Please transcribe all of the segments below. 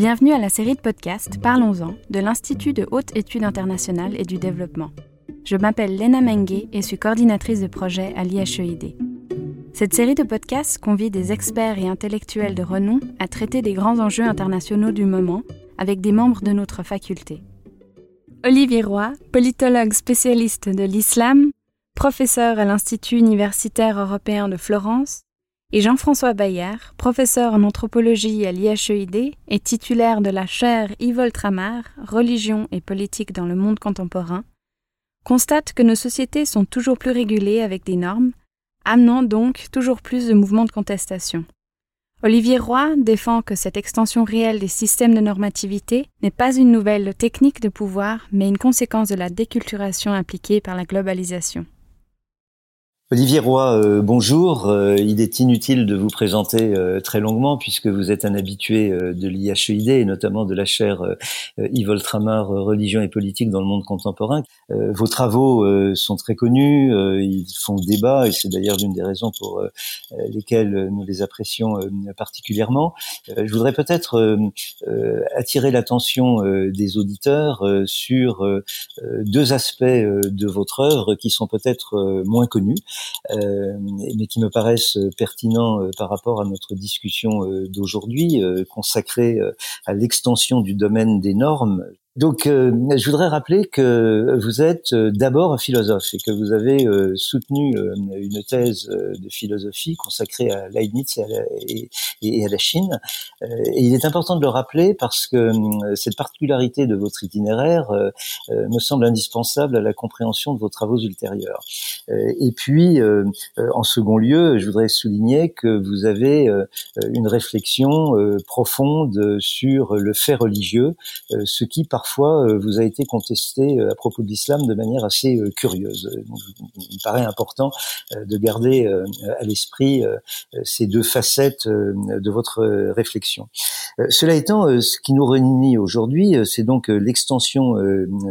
Bienvenue à la série de podcasts Parlons-en de l'Institut de haute étude internationale et du développement. Je m'appelle Lena Mengue et suis coordinatrice de projet à l'IHEID. Cette série de podcasts convie des experts et intellectuels de renom à traiter des grands enjeux internationaux du moment avec des membres de notre faculté. Olivier Roy, politologue spécialiste de l'islam, professeur à l'Institut universitaire européen de Florence, et Jean-François Bayard, professeur en anthropologie à l'IHEID et titulaire de la chaire Yves Tramar, Religion et politique dans le monde contemporain, constate que nos sociétés sont toujours plus régulées avec des normes, amenant donc toujours plus de mouvements de contestation. Olivier Roy défend que cette extension réelle des systèmes de normativité n'est pas une nouvelle technique de pouvoir, mais une conséquence de la déculturation impliquée par la globalisation. Olivier Roy, euh, bonjour. Euh, il est inutile de vous présenter euh, très longuement puisque vous êtes un habitué de l'IHEID et notamment de la chaire Yves Oltramar, Religion et politique dans le monde contemporain. vos travaux sont très connus, ils font débat et c'est d'ailleurs l'une des raisons pour lesquelles nous les apprécions particulièrement. je voudrais peut-être attirer l'attention des auditeurs sur deux aspects de votre œuvre qui sont peut-être moins connus. Euh, mais qui me paraissent pertinents euh, par rapport à notre discussion euh, d'aujourd'hui, consacrée à l'extension du domaine des normes. Donc, euh, je voudrais rappeler que vous êtes euh, d'abord un philosophe et que vous avez euh, soutenu une thèse de philosophie consacrée à Leibniz et à la, et, à la Chine. et il est important de le rappeler parce que cette particularité de votre itinéraire me semble indispensable à la compréhension de vos travaux ultérieurs. et puis, en second lieu, je voudrais souligner que vous avez une réflexion profonde sur le fait religieux, ce qui par parfois euh, vous a été contesté euh, à propos de l'islam de manière assez euh, curieuse. il me paraît important de garder à l'esprit ces deux facettes de votre réflexion. Cela étant, ce qui nous réunit aujourd'hui, c'est donc l'extension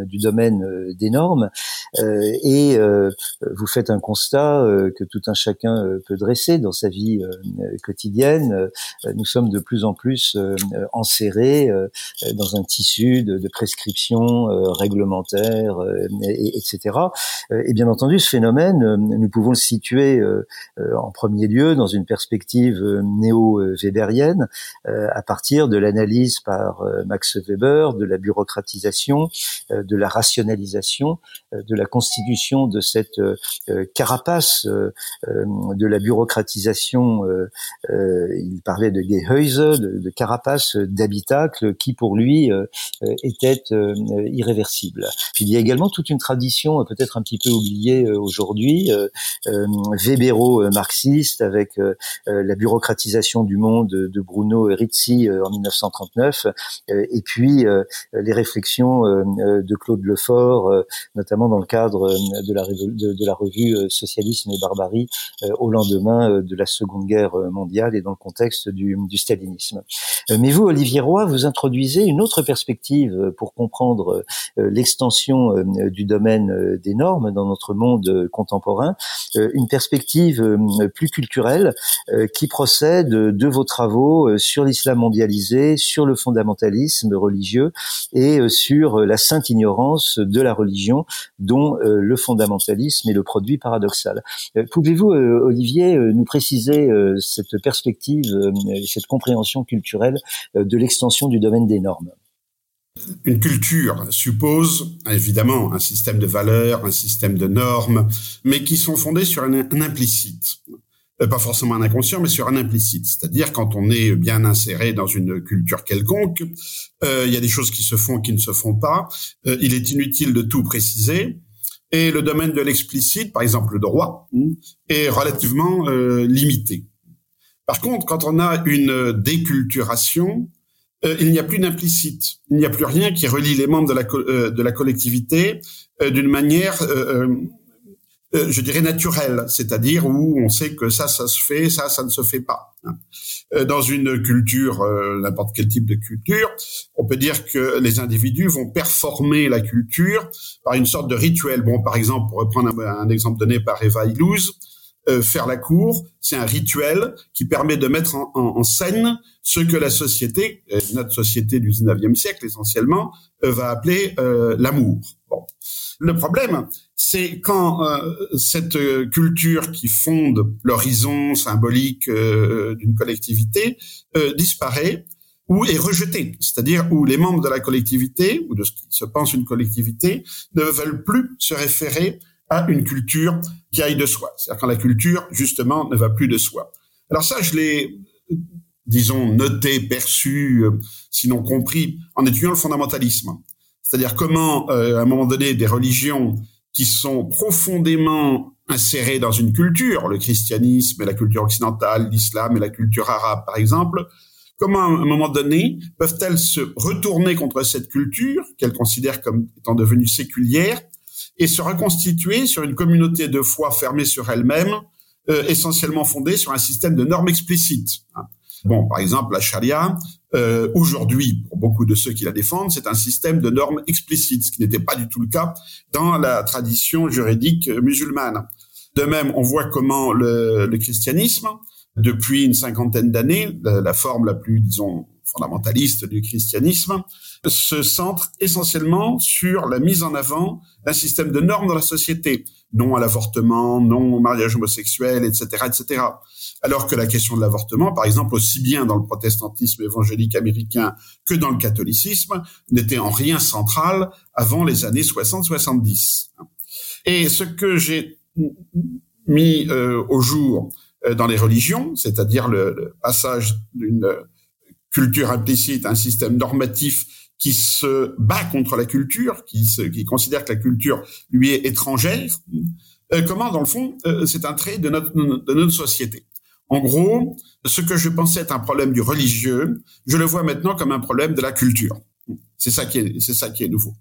du domaine des normes et vous faites un constat que tout un chacun peut dresser dans sa vie quotidienne. Nous sommes de plus en plus enserrés dans un tissu de, de prescriptions euh, réglementaires, euh, et, etc. Euh, et bien entendu, ce phénomène, nous pouvons le situer en premier lieu dans une perspective néo-weberienne, à partir de l'analyse par Max Weber de la bureaucratisation, de la rationalisation, de la constitution de cette carapace de la bureaucratisation. il parlait de Gehäuse, de, de carapace d'habitacle, qui pour lui était euh, irréversible. Puis il y a également toute une tradition euh, peut-être un petit peu oubliée euh, aujourd'hui, Webero-marxiste avec la bureaucratisation du monde de Bruno Rizzi en 1939, et puis les réflexions de Claude Lefort, notamment dans le cadre de la, de, la revue Socialisme et Barbarie au lendemain de la Seconde Guerre mondiale et dans le contexte du, du stalinisme. Mais vous, Olivier Roy, vous introduisez une autre perspective pour comprendre euh, l'extension euh, du domaine euh, des normes dans notre monde contemporain, une perspective plus culturelle qui procède de vos travaux sur l'islam mondialisé, sur le fondamentalisme religieux et sur la sainte ignorance de la religion dont le fondamentalisme est le produit paradoxal. Pouvez-vous, Olivier, nous préciser cette perspective, cette compréhension culturelle de l'extension du domaine des normes? Une culture suppose évidemment un système de valeurs, un système de normes, mais qui sont fondées sur un, implicite. Euh, pas forcément un inconscient, mais sur un implicite. C'est-à-dire quand on est bien inséré dans une culture quelconque, euh, il y a des choses qui se font, qui ne se font pas. Euh, il est inutile de tout préciser. Et le domaine de l'explicite, par exemple le droit, hmm, est relativement limité. Par contre, quand on a une déculturation, euh, il n'y a plus d'implicite. Il n'y a plus rien qui relie les membres de la, euh, de la collectivité euh, d'une manière, je dirais, naturelle, c'est-à-dire où on sait que ça, ça se fait, ça, ça ne se fait pas. Hein. Dans une culture, n'importe quel type de culture, on peut dire que les individus vont performer la culture par une sorte de rituel. Bon, par exemple, pour reprendre un, exemple donné par Eva Illouz, euh, faire la cour, c'est un rituel qui permet de mettre en, scène ce que la société, euh, notre société du 19e siècle essentiellement, euh, va appeler l'amour. Bon. Le problème, c'est quand cette culture qui fonde l'horizon symbolique d'une collectivité disparaît ou est rejetée, c'est-à-dire où les membres de la collectivité ou de ce qui se pense une collectivité ne veulent plus se référer à une culture qui aille de soi. C'est-à-dire quand la culture, justement, ne va plus de soi. Alors ça, je l'ai, disons, noté, perçu, euh, sinon compris, en étudiant le fondamentalisme. C'est-à-dire comment, euh, à un moment donné, des religions qui sont profondément insérées dans une culture, le christianisme et la culture occidentale, l'islam et la culture arabe, par exemple, comment, à un moment donné, peuvent-elles se retourner contre cette culture qu'elles considèrent comme étant devenue séculière et se reconstituer sur une communauté de foi fermée sur elle-même, euh, essentiellement fondée sur un système de normes explicites. Bon, par exemple, la charia, euh, aujourd'hui, pour beaucoup de ceux qui la défendent, c'est un système de normes explicites, ce qui n'était pas du tout le cas dans la tradition juridique musulmane. De même, on voit comment le, le christianisme, depuis une cinquantaine d'années, la, la, forme la plus, disons, fondamentaliste du christianisme, se centre essentiellement sur la mise en avant d'un système de normes dans la société, non à l'avortement, non au mariage homosexuel, etc., etc. Alors que la question de l'avortement, par exemple, aussi bien dans le protestantisme évangélique américain que dans le catholicisme, n'était en rien central avant les années 60-70. Et ce que j'ai mis euh, au jour euh, dans les religions, c'est-à-dire le passage d'une culture implicite, un système normatif qui se bat contre la culture, qui, considère que la culture lui est étrangère, euh, comment, dans le fond, euh, c'est un trait de notre, de notre société? En gros, ce que je pensais être un problème du religieux, je le vois maintenant comme un problème de la culture. C'est ça qui est, c'est ça qui est nouveau.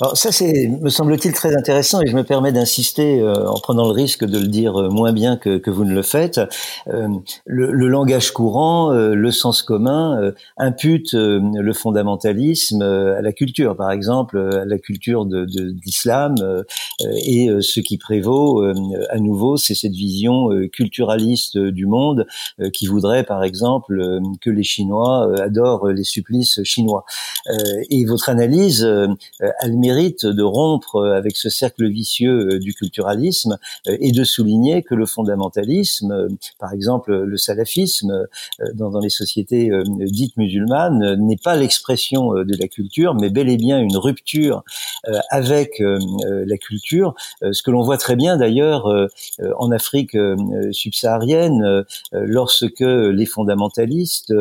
Alors ça, c'est, me semble-t-il, très intéressant et je me permets d'insister, euh, en prenant le risque de le dire euh, moins bien que, que vous ne le faites. Euh, le, le, langage courant, le sens commun impute le fondamentalisme à la culture, par exemple, à la culture de, de, l'islam. et ce qui prévaut, à nouveau, c'est cette vision culturaliste du monde qui voudrait, par exemple, que les Chinois adorent les supplices chinois. et votre analyse a le mérite de rompre avec ce cercle vicieux euh, du culturalisme euh, et de souligner que le fondamentalisme, euh, par exemple le salafisme, dans, dans les sociétés dites musulmanes, n'est pas l'expression de la culture, mais bel et bien une rupture avec la culture, ce que l'on voit très bien d'ailleurs en Afrique subsaharienne, lorsque les fondamentalistes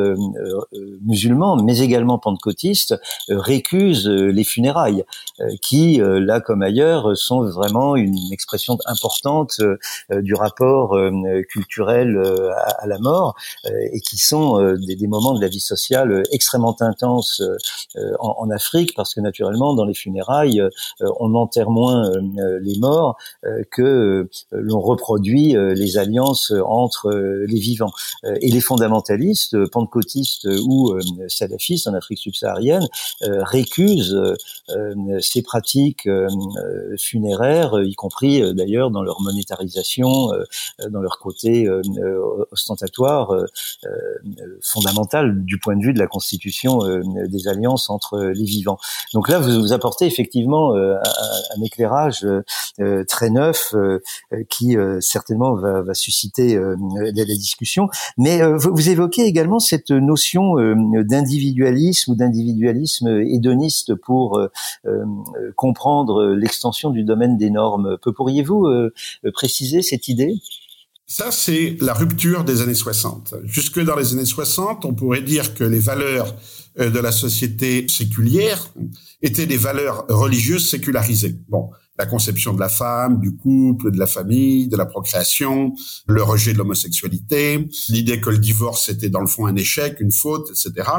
musulmans, mais également pentecôtistes, récusent les funérailles. Euh, qui, euh, là comme ailleurs, sont vraiment une expression importante euh, du rapport culturel à, la mort et qui sont des, moments de la vie sociale extrêmement intenses en, en, Afrique parce que naturellement dans les funérailles on enterre moins les morts que l'on reproduit les alliances entre les vivants. Et les fondamentalistes pentecôtistes ou salafistes en Afrique subsaharienne récusent ces pratiques euh, euh, funéraires, y compris euh, d'ailleurs dans leur monétarisation, dans leur côté ostentatoire, fondamental du point de vue de la constitution des alliances entre les vivants. Donc là, vous, vous apportez effectivement un, éclairage très neuf qui certainement va, va susciter la, la, discussion. Mais vous, évoquez également cette notion d'individualisme ou d'individualisme hédoniste pour euh, comprendre l'extension du domaine des normes. Pourriez-vous euh, préciser cette idée? Ça, c'est la rupture des années 60. Jusque dans les années 60, on pourrait dire que les valeurs euh, de la société séculière étaient des valeurs religieuses sécularisées. Bon, la conception de la femme, du couple, de la famille, de la procréation, le rejet de l'homosexualité, l'idée que le divorce était dans le fond un échec, une faute, etc.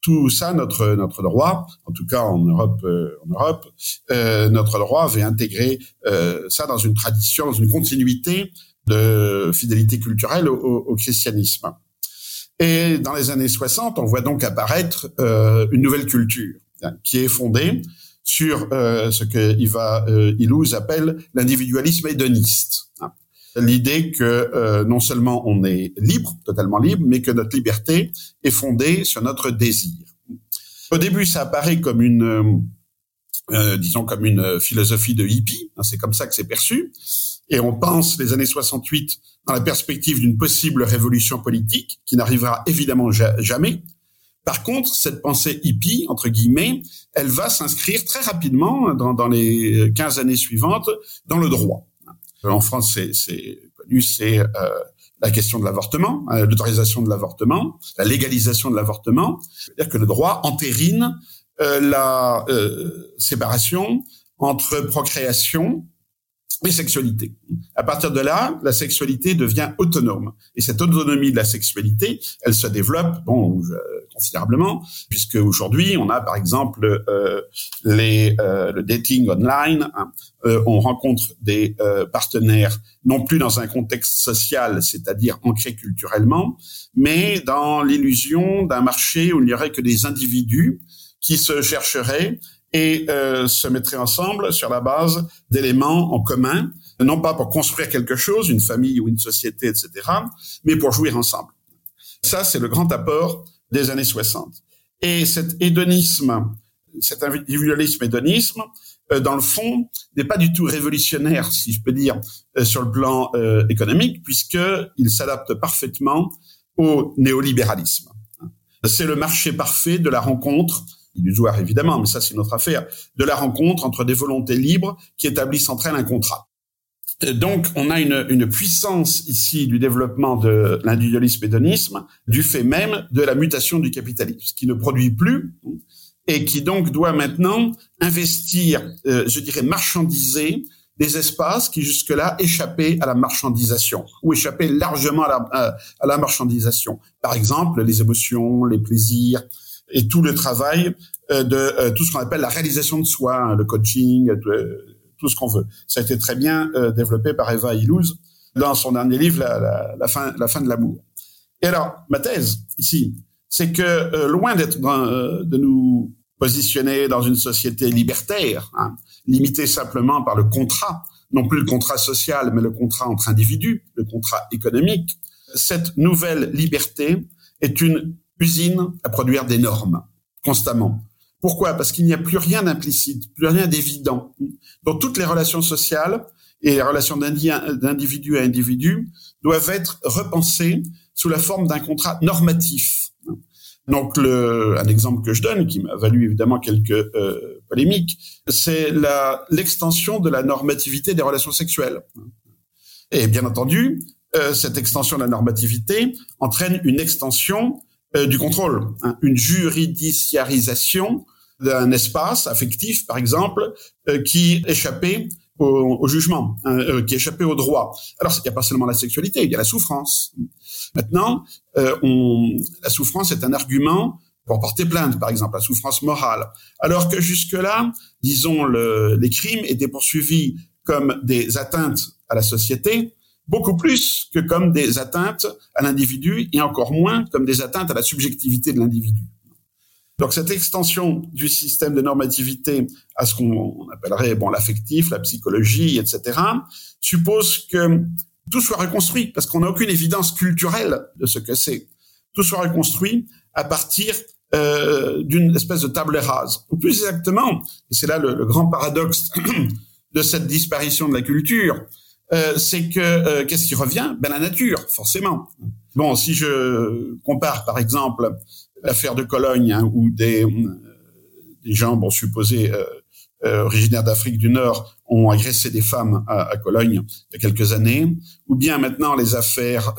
Tout ça, notre notre droit, en tout cas en Europe, euh, en Europe, euh, notre droit avait intégré euh, ça dans une tradition, dans une continuité de fidélité culturelle au, au christianisme. Et dans les années 60, on voit donc apparaître euh, une nouvelle culture hein, qui est fondée sur euh, ce que Iva euh, Illouz appelle l'individualisme hédoniste. Hein. l'idée que euh, non seulement on est libre, totalement libre, mais que notre liberté est fondée sur notre désir. Au début, ça apparaît comme une, euh, euh disons, comme une philosophie de hippie. Hein, c'est comme ça que c'est perçu. Et on pense les années 68 dans la perspective d'une possible révolution politique qui n'arrivera évidemment jamais. Par contre, cette pensée hippie, entre guillemets, elle va s'inscrire très rapidement dans, dans les 15 années suivantes dans le droit. En France, c'est connu, c'est euh, la question de l'avortement, euh, l'autorisation de l'avortement, la légalisation de l'avortement. C'est-à-dire que le droit entérine euh, la séparation entre procréation et sexualité. À partir de là, la sexualité devient autonome. Et cette autonomie de la sexualité, elle se développe bon, considérablement, puisque aujourd'hui, on a par exemple euh, les, euh, le dating online. Hein. Euh, on rencontre des partenaires non plus dans un contexte social, c'est-à-dire ancré culturellement, mais dans l'illusion d'un marché où il n'y aurait que des individus qui se chercheraient et euh, se mettraient ensemble sur la base d'éléments en commun, non pas pour construire quelque chose, une famille ou une société, etc., mais pour jouir ensemble. Ça, c'est le grand apport des années 60. Et cet hédonisme, cet individualisme hédonisme, euh, dans le fond, n'est pas du tout révolutionnaire, si je peux dire, euh, sur le plan euh, économique, puisqu'il s'adapte parfaitement au néolibéralisme. C'est le marché parfait de la rencontre illusoire évidemment, mais ça c'est notre affaire, de la rencontre entre des volontés libres qui établissent entre elles un contrat. Donc, on a une, une, puissance ici du développement de l'individualisme hédonisme du fait même de la mutation du capitalisme, qui ne produit plus et qui donc doit maintenant investir, euh, je dirais, marchandiser des espaces qui jusque-là échappaient à la marchandisation ou échappaient largement à la, à la marchandisation. Par exemple, les émotions, les plaisirs, et tout le travail euh, de euh, tout ce qu'on appelle la réalisation de soi, hein, le coaching, tout ce qu'on veut. Ça a été très bien euh, développé par Eva Illouz dans son dernier livre, la, la, la fin, la fin de l'amour. Et alors, ma thèse ici, c'est que loin d'être de nous positionner dans une société libertaire, hein, limitée simplement par le contrat, non plus le contrat social, mais le contrat entre individus, le contrat économique, cette nouvelle liberté est une usine à produire des normes constamment. Pourquoi? Parce qu'il n'y a plus rien d'implicite, plus rien d'évident. Dans toutes les relations sociales et les relations d'individu à individu doivent être repensées sous la forme d'un contrat normatif. Donc, le, un exemple que je donne, qui m'a valu évidemment quelques euh, polémiques, c'est l'extension de la normativité des relations sexuelles. Et bien entendu, euh, cette extension de la normativité entraîne une extension euh, du contrôle, hein, une juridiciarisation d'un espace affectif, par exemple, euh, qui échappait au, jugement, hein, euh, qui échappait au droit. Alors, il n'y a pas seulement la sexualité, il y a la souffrance. Maintenant, la souffrance est un argument pour porter plainte, par exemple, la souffrance morale. Alors que jusque-là, disons, le, les crimes étaient poursuivis comme des atteintes à la société, beaucoup plus que comme des atteintes à l'individu et encore moins comme des atteintes à la subjectivité de l'individu. Donc cette extension du système de normativité à ce qu'on appellerait bon l'affectif, la psychologie, etc., suppose que tout soit reconstruit parce qu'on n'a aucune évidence culturelle de ce que c'est. Tout soit reconstruit à partir euh, d'une espèce de table rase. Ou plus exactement, et c'est là le, le grand paradoxe de cette disparition de la culture, euh, c'est que euh, qu'est-ce qui revient? Ben la nature, forcément. Bon, si je compare par exemple l'affaire de Cologne hein, où des, euh, des gens, bon, supposés originaires d'Afrique du Nord, ont agressé des femmes à, Cologne il y a quelques années, ou bien maintenant les affaires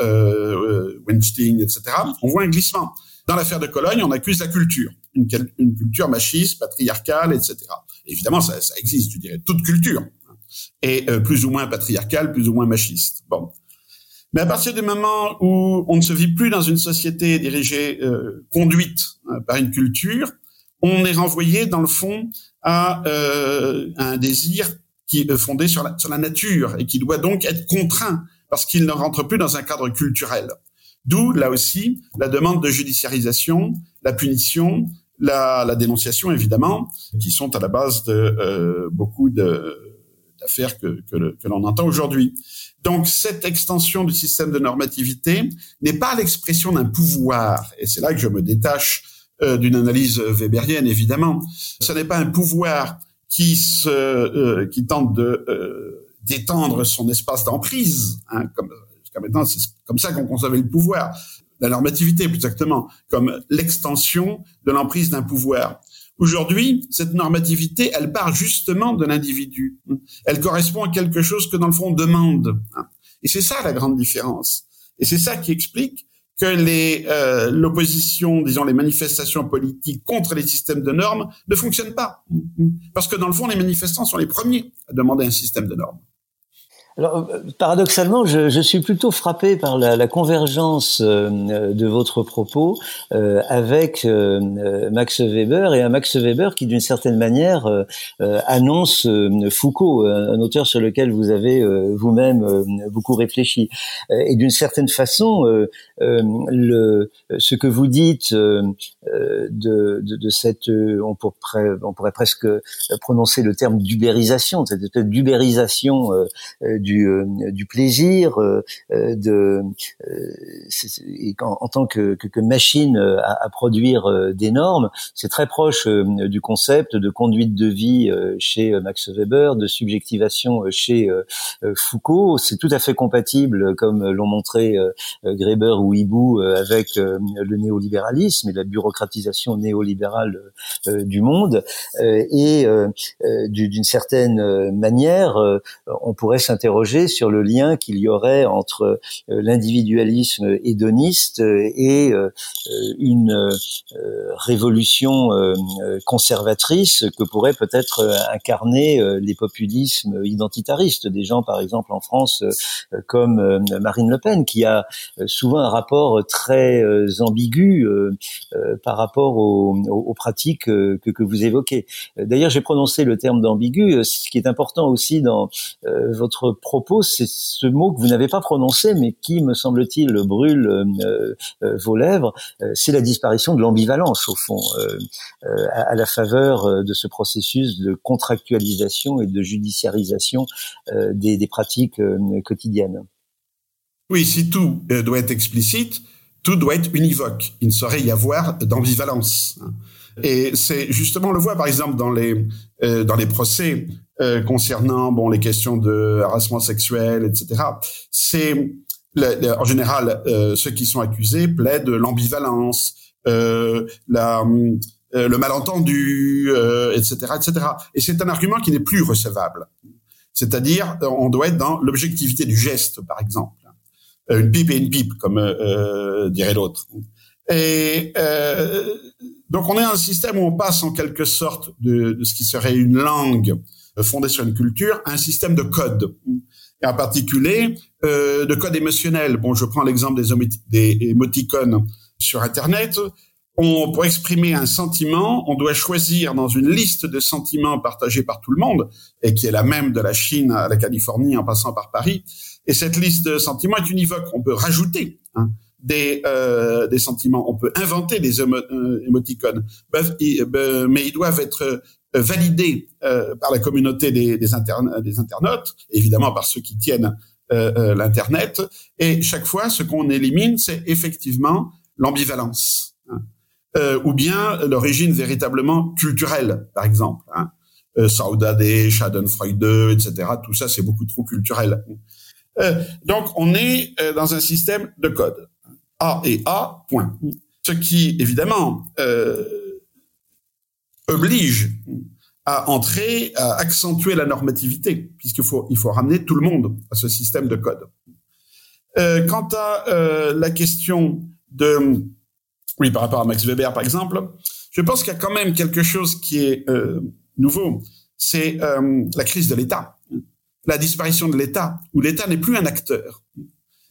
Weinstein, etc. On voit un glissement. Dans l'affaire de Cologne, on accuse la culture, une, culture machiste, patriarcale, etc. évidemment, ça, ça existe, je dirais, toute culture et euh, plus ou moins patriarcal, plus ou moins machiste. Bon. Mais à partir du moment où on ne se vit plus dans une société dirigée, euh, conduite euh, par une culture, on est renvoyé dans le fond à un désir qui est fondé sur la, sur la nature et qui doit donc être contraint parce qu'il ne rentre plus dans un cadre culturel. D'où, là aussi, la demande de judiciarisation, la punition, la, la dénonciation, évidemment, qui sont à la base de beaucoup de que, l'on entend aujourd'hui. Donc cette extension du système de normativité n'est pas l'expression d'un pouvoir, et c'est là que je me détache euh, d'une analyse weberienne évidemment. Ce n'est pas un pouvoir qui se euh, qui tente de euh, d'étendre son espace d'emprise, hein, comme maintenant c'est comme ça qu'on concevait le pouvoir, la normativité plus exactement, comme l'extension de l'emprise d'un pouvoir. Aujourd'hui, cette normativité, elle part justement de l'individu. Elle correspond à quelque chose que dans le fond on demande. Et c'est ça la grande différence. Et c'est ça qui explique que euh, l'opposition, disons les manifestations politiques contre les systèmes de normes ne fonctionnent pas. Parce que dans le fond, les manifestants sont les premiers à demander un système de normes. Alors, euh, paradoxalement, je, je, suis plutôt frappé par la, la convergence euh, de votre propos euh, avec Max Weber et un Max Weber qui, d'une certaine manière, annonce Foucault, un auteur sur lequel vous avez vous-même beaucoup réfléchi. et d'une certaine façon, le, ce que vous dites de, de, de cette, on pourrait, on pourrait presque prononcer le terme d'ubérisation, cette espèce d'ubérisation du, euh, du plaisir, euh, euh, de en, en, tant que, que, que machine à, à, produire des normes, c'est très proche du concept de conduite de vie chez Max Weber, de subjectivation chez Foucault. C'est tout à fait compatible, comme l'ont montré Greber ou Hibou, avec le néolibéralisme et la bureaucratisation néolibérale du monde. Et d'une certaine manière, on pourrait s'interroger sur le lien qu'il y aurait entre euh, l'individualisme hédoniste et euh, une euh, révolution conservatrice que pourraient peut-être incarner les populismes identitaristes, des gens par exemple en France comme Marine Le Pen, qui a souvent un rapport très ambigu par rapport aux, pratiques que, que, vous évoquez. D'ailleurs, j'ai prononcé le terme d'ambigu, ce qui est important aussi dans votre propos, c'est ce mot que vous n'avez pas prononcé, mais qui, me semble-t-il, brûle euh, euh, vos lèvres, euh, c'est la disparition de l'ambivalence, au fond, à, la faveur de ce processus de contractualisation et de judiciarisation des, des pratiques quotidiennes. Oui, si tout doit être explicite, tout doit être univoque. Il ne saurait y avoir d'ambivalence. Et c'est justement, on le voit par exemple dans les dans les procès euh, concernant bon les questions de harassement sexuel, etc. C'est en général euh, ceux qui sont accusés plaident l'ambivalence, euh, la euh, le malentendu, etc., etc. Et c'est un argument qui n'est plus recevable. C'est-à-dire, on doit être dans l'objectivité du geste, par exemple. Une pipe et une pipe, comme dirait l'autre. Et donc, on est un système où on passe en quelque sorte de, ce qui serait une langue fondé sur une culture, un système de code. Et en particulier, euh, de code émotionnel. Bon, je prends l'exemple des, des émoticônes sur Internet. On, pour exprimer un sentiment, on doit choisir dans une liste de sentiments partagés par tout le monde, et qui est la même de la Chine à la Californie en passant par Paris. Et cette liste de sentiments est univoque. On peut rajouter hein, des, euh, des sentiments, on peut inventer des euh, émoticônes, mais ils doivent être euh, validé euh, par la communauté des, internautes, évidemment par ceux qui tiennent l'internet. Et chaque fois, ce qu'on élimine, c'est effectivement l'ambivalence, hein. ou bien l'origine véritablement culturelle, par exemple. Hein. Saudade, Schadenfreude, etc. Tout ça, c'est beaucoup trop culturel. donc, on est dans un système de code. A et A, point. Ce qui, évidemment, oblige à entrer, à accentuer la normativité, puisqu'il faut, il faut ramener tout le monde à ce système de code. Euh, quant à euh, la question de, oui, par rapport à Max Weber, par exemple, je pense qu'il y a quand même quelque chose qui est euh, nouveau, c'est euh, la crise de l'État, la disparition de l'État, où l'État n'est plus un acteur.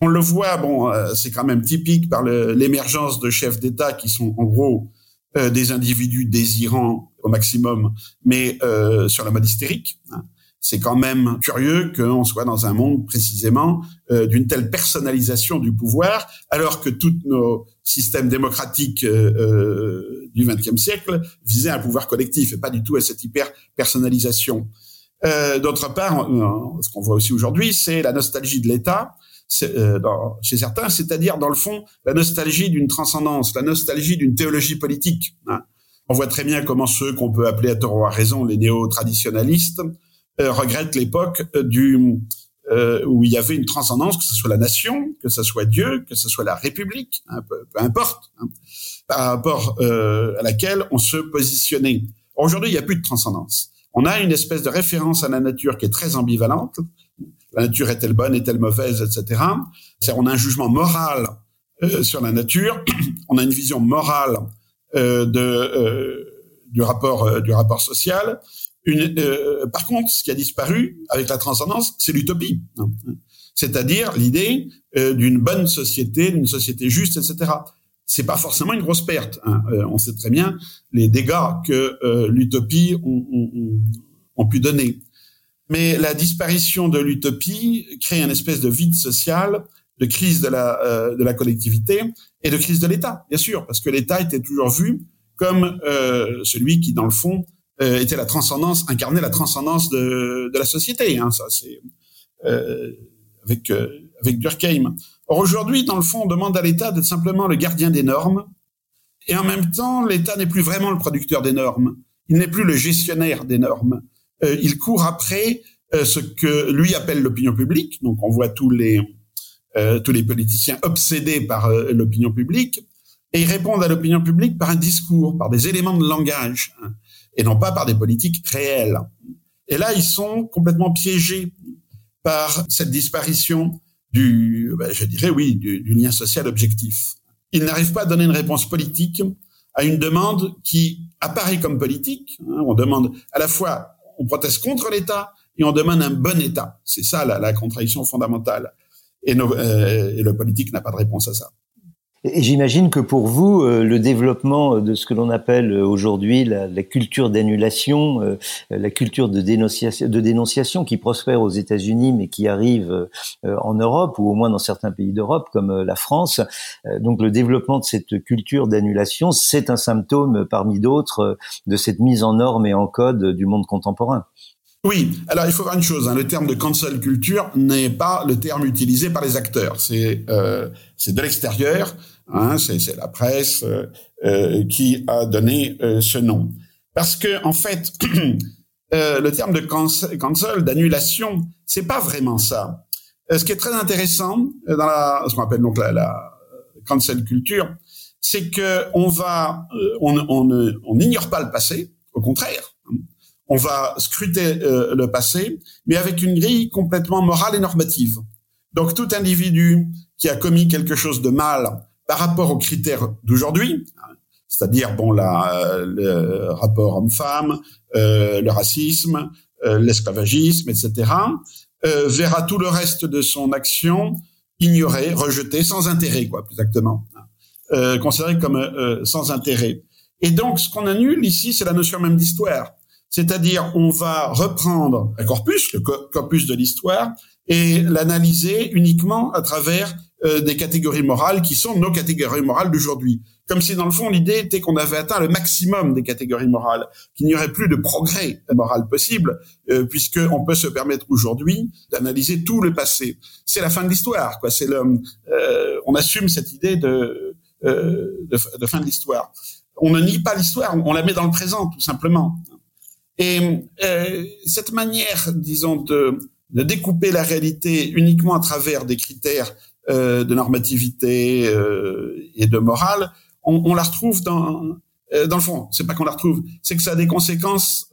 On le voit, bon, euh, c'est quand même typique par l'émergence de chefs d'État qui sont en gros euh, des individus désirants au maximum, mais euh, sur la mode hystérique. Hein. C'est quand même curieux qu'on soit dans un monde précisément euh, d'une telle personnalisation du pouvoir, alors que tous nos systèmes démocratiques du XXe siècle visaient un pouvoir collectif et pas du tout à cette hyper personnalisation. Euh, D'autre part, euh, ce qu'on voit aussi aujourd'hui, c'est la nostalgie de l'État euh, chez certains, c'est-à-dire dans le fond la nostalgie d'une transcendance, la nostalgie d'une théologie politique. Hein. On voit très bien comment ceux qu'on peut appeler à tort ou à raison les néo-traditionalistes euh, regrettent l'époque euh, du où il y avait une transcendance, que ce soit la nation, que ce soit Dieu, que ce soit la République, hein, peu, importe, hein, par rapport à laquelle on se positionnait. Aujourd'hui, il n'y a plus de transcendance. On a une espèce de référence à la nature qui est très ambivalente. La nature est-elle bonne, est-elle mauvaise, etc. On a un jugement moral euh, sur la nature. on a une vision morale euh, de, euh, du rapport du rapport social. Une, par contre, ce qui a disparu avec la transcendance, c'est l'utopie, c'est-à-dire l'idée d'une bonne société, d'une société juste, etc c'est pas forcément une grosse perte. Hein. Euh, on sait très bien les dégâts que euh, l'utopie ont, pu donner. Mais la disparition de l'utopie crée une espèce de vide social, de crise de la, euh, de la collectivité et de crise de l'État, bien sûr, parce que l'État était toujours vu comme celui qui, dans le fond, était la transcendance, incarnait la transcendance de, de la société. Hein. Ça, c'est avec avec Durkheim. Or aujourd'hui, dans le fond, on demande à l'État d'être simplement le gardien des normes, et en même temps, l'État n'est plus vraiment le producteur des normes. Il n'est plus le gestionnaire des normes. Euh, il court après euh, ce que lui appelle l'opinion publique. Donc, on voit tous les euh, tous les politiciens obsédés par l'opinion publique, et ils répondent à l'opinion publique par un discours, par des éléments de langage, hein, et non pas par des politiques réelles. Et là, ils sont complètement piégés par cette disparition du, ben, je dirais oui, du, lien social objectif. Il n'arrive pas à donner une réponse politique à une demande qui apparaît comme politique. Hein. on demande à la fois, on proteste contre l'État et on demande un bon État. C'est ça la, contradiction fondamentale. Et, euh, et le politique n'a pas de réponse à ça. Et j'imagine que pour vous, euh, le développement de ce que l'on appelle aujourd'hui la, culture d'annulation, euh, la culture de dénonciation, de dénonciation qui prospère aux États-Unis mais qui arrive euh, en Europe ou au moins dans certains pays d'Europe comme la France, donc le développement de cette culture d'annulation, c'est un symptôme parmi d'autres de cette mise en norme et en code du monde contemporain. Oui, alors il faut voir une chose, hein, le terme de cancel culture n'est pas le terme utilisé par les acteurs, c'est euh, de l'extérieur, Hein, c'est la presse euh, euh, qui a donné euh, ce nom. Parce que en fait, le terme de cancel, d'annulation, c'est pas vraiment ça. ce qui est très intéressant dans la, ce qu'on appelle donc la, la cancel culture, c'est que on va, on, on n'ignore pas le passé, au contraire, on va scruter le passé, mais avec une grille complètement morale et normative. Donc tout individu qui a commis quelque chose de mal par rapport aux critères d'aujourd'hui, c'est-à-dire bon la, le rapport homme-femme, euh, le racisme, euh, l'esclavagisme, etc., euh, verra tout le reste de son action ignoré, rejeté, sans intérêt, quoi, plus exactement, euh, considéré comme euh, sans intérêt. Et donc, ce qu'on annule ici, c'est la notion même d'histoire. C'est-à-dire, on va reprendre un corpus, le corpus de l'histoire, et l'analyser uniquement à travers euh, des catégories morales qui sont nos catégories morales d'aujourd'hui. Comme si dans le fond l'idée était qu'on avait atteint le maximum des catégories morales, qu'il n'y aurait plus de progrès moral possible, euh, puisque on peut se permettre aujourd'hui d'analyser tout le passé. C'est la fin de l'histoire, quoi. C'est le, euh, on assume cette idée de, euh, de fin de l'histoire. On ne nie pas l'histoire, on la met dans le présent tout simplement. Et euh, cette manière, disons, de, de découper la réalité uniquement à travers des critères euh, de normativité euh, et de morale, on, on la retrouve dans euh, dans le fond. C'est pas qu'on la retrouve, c'est que ça a des conséquences.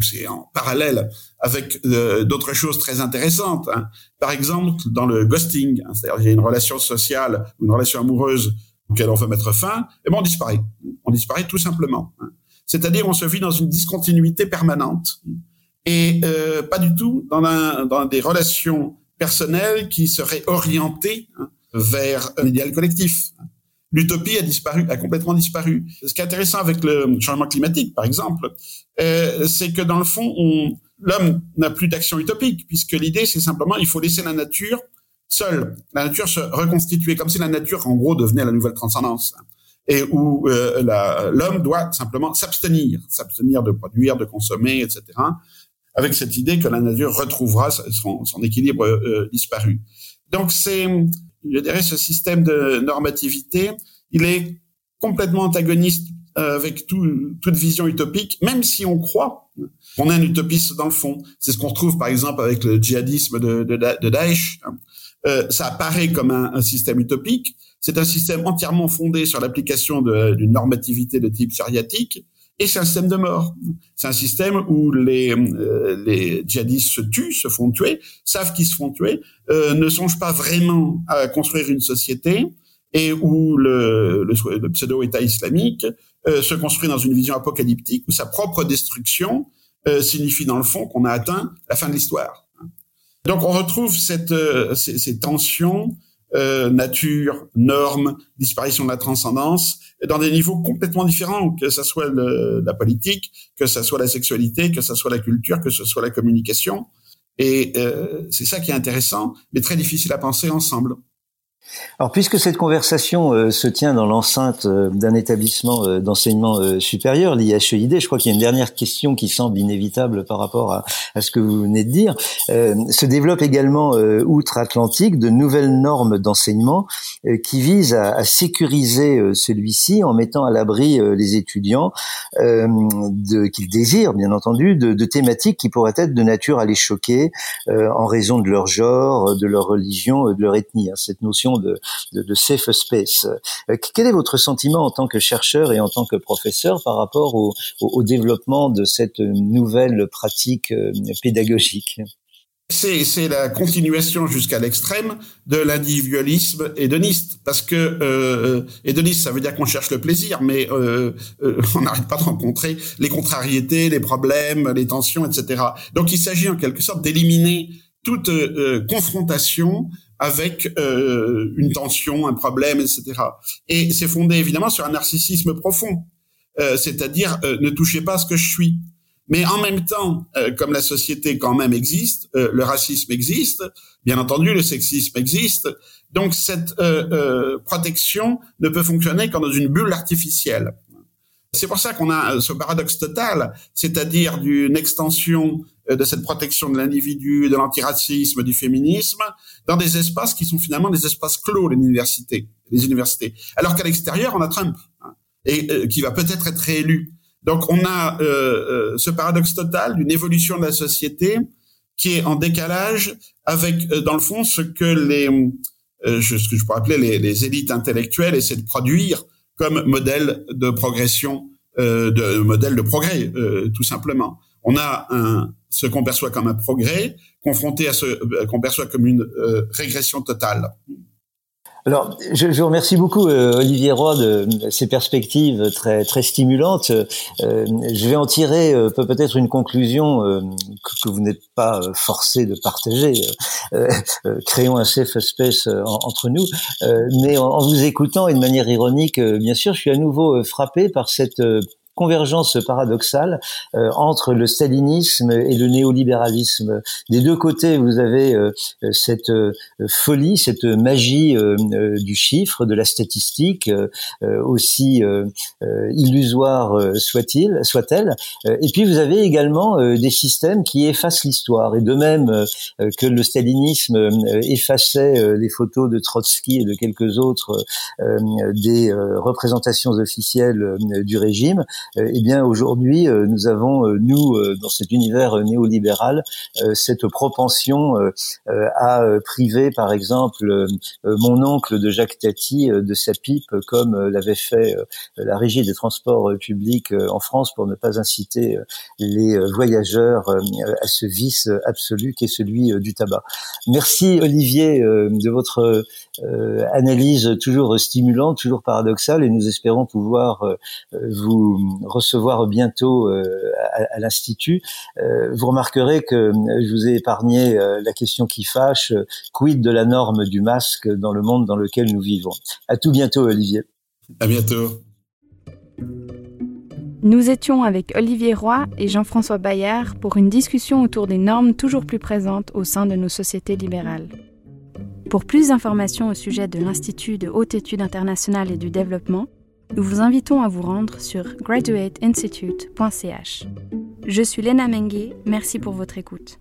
c'est en parallèle avec d'autres choses très intéressantes. Hein. Par exemple, dans le ghosting, hein, c'est-à-dire il y a une relation sociale, une relation amoureuse auquel on veut mettre fin, et bon, on disparaît. On disparaît tout simplement. Hein. C'est-à-dire, on se vit dans une discontinuité permanente et euh, pas du tout dans, un, dans des relations personnel qui serait orienté hein, vers un idéal collectif. L'utopie a disparu, a complètement disparu. Ce qui est intéressant avec le changement climatique, par exemple, euh, c'est que dans le fond, l'homme n'a plus d'action utopique, puisque l'idée, c'est simplement, il faut laisser la nature seule, la nature se reconstituer, comme si la nature, en gros, devenait la nouvelle transcendance, et où euh, l'homme doit simplement s'abstenir, s'abstenir de produire, de consommer, etc., avec cette idée que la nature retrouvera son, équilibre euh, disparu. Donc c'est, je dirais, ce système de normativité, il est complètement antagoniste euh, avec toute vision utopique, même si on croit qu'on est un utopiste dans le fond. C'est ce qu'on retrouve par exemple avec le djihadisme de, Daesh. Euh, ça apparaît comme un, un système utopique. C'est un système entièrement fondé sur l'application d'une normativité de type chariatique et c'est un système de mort. C'est un système où les, euh, les djihadistes se tuent, se font tuer, savent qu'ils se font tuer, euh, ne songent pas vraiment à construire une société et où le, le, pseudo-État islamique euh, se construit dans une vision apocalyptique où sa propre destruction euh, signifie dans le fond qu'on a atteint la fin de l'histoire. Donc on retrouve cette, euh, ces, ces, tensions euh, nature, normes, disparition de la transcendance, dans des niveaux complètement différents, que ce soit le, la politique, que ce soit la sexualité, que ce soit la culture, que ce soit la communication. Et euh, c'est ça qui est intéressant, mais très difficile à penser ensemble. Alors, puisque cette conversation euh, se tient dans l'enceinte euh, d'un établissement euh, d'enseignement supérieur, l'IHEID, je crois qu'il y a une dernière question qui semble inévitable par rapport à, à ce que vous venez de dire. se développent également outre-Atlantique de nouvelles normes d'enseignement qui visent à, à sécuriser celui-ci en mettant à l'abri les étudiants qu'ils désirent, bien entendu, de, de, thématiques qui pourraient être de nature à les choquer en raison de leur genre, de leur religion, de leur ethnie. Hein. Cette notion de, safe space. Euh, quel est votre sentiment en tant que chercheur et en tant que professeur par rapport au, au, développement de cette nouvelle pratique euh, pédagogique? C'est la continuation jusqu'à l'extrême de l'individualisme hédoniste, parce que euh, hédoniste, ça veut dire qu'on cherche le plaisir, mais euh, on n'arrête pas de rencontrer les contrariétés, les problèmes, les tensions, etc. Donc il s'agit en quelque sorte d'éliminer toute confrontation avec euh, une tension, un problème, etc. Et c'est fondé évidemment sur un narcissisme profond, euh, c'est-à-dire euh, ne touchez pas à ce que je suis. Mais en même temps, comme la société quand même existe, le racisme existe, bien entendu, le sexisme existe, donc cette protection ne peut fonctionner qu'en dans une bulle artificielle. C'est pour ça qu'on a ce paradoxe total, c'est-à-dire d'une extension euh, de cette protection de l'individu, de l'antiracisme, du féminisme, dans des espaces qui sont finalement des espaces clos, les universités, les universités. Alors qu'à l'extérieur, on a Trump, hein, et euh, qui va peut-être être réélu. Donc on a euh, ce paradoxe total d'une évolution de la société qui est en décalage avec, dans le fond, ce que les, ce que je pourrais appeler les, élites intellectuelles essaient de produire comme modèle de progression, euh, de modèle de progrès, euh, tout simplement. On a un, ce qu'on perçoit comme un progrès confronté à ce euh, qu'on perçoit comme une régression totale. Alors, je, je, vous remercie beaucoup, euh, Olivier Roy, de, ces perspectives très très stimulantes. Euh, je vais en tirer euh, peut-être une conclusion que, vous n'êtes pas forcé de partager. créons un safe space entre nous. mais en, en, vous écoutant et de manière ironique, bien sûr, je suis à nouveau frappé par cette convergence paradoxale euh, entre le stalinisme et le néolibéralisme. Des deux côtés, vous avez euh, cette euh, folie, cette magie du chiffre, de la statistique, aussi illusoire soit-il, soit-elle. et puis vous avez également des systèmes qui effacent l'histoire. Et de même que le stalinisme effaçait les photos de Trotsky et de quelques autres des représentations officielles du régime, eh bien aujourd'hui euh, nous avons euh, nous dans cet univers néolibéral cette propension à priver par exemple mon oncle de Jacques Tati de sa pipe comme l'avait fait la régie des transports publics en France pour ne pas inciter les voyageurs à ce vice absolu qui est celui du tabac. Merci Olivier de votre analyse toujours stimulante, toujours paradoxale et nous espérons pouvoir vous recevoir bientôt euh, à, l'Institut, euh, vous remarquerez que euh, je vous ai épargné la question qui fâche, quid de la norme du masque dans le monde dans lequel nous vivons? À tout bientôt, Olivier. À bientôt. Nous étions avec Olivier Roy et Jean-François Bayard pour une discussion autour des normes toujours plus présentes au sein de nos sociétés libérales. Pour plus d'informations au sujet de l'Institut de haute étude internationale et du développement, nous vous invitons à vous rendre sur graduateinstitute.ch. Je suis Léna Mengue, merci pour votre écoute.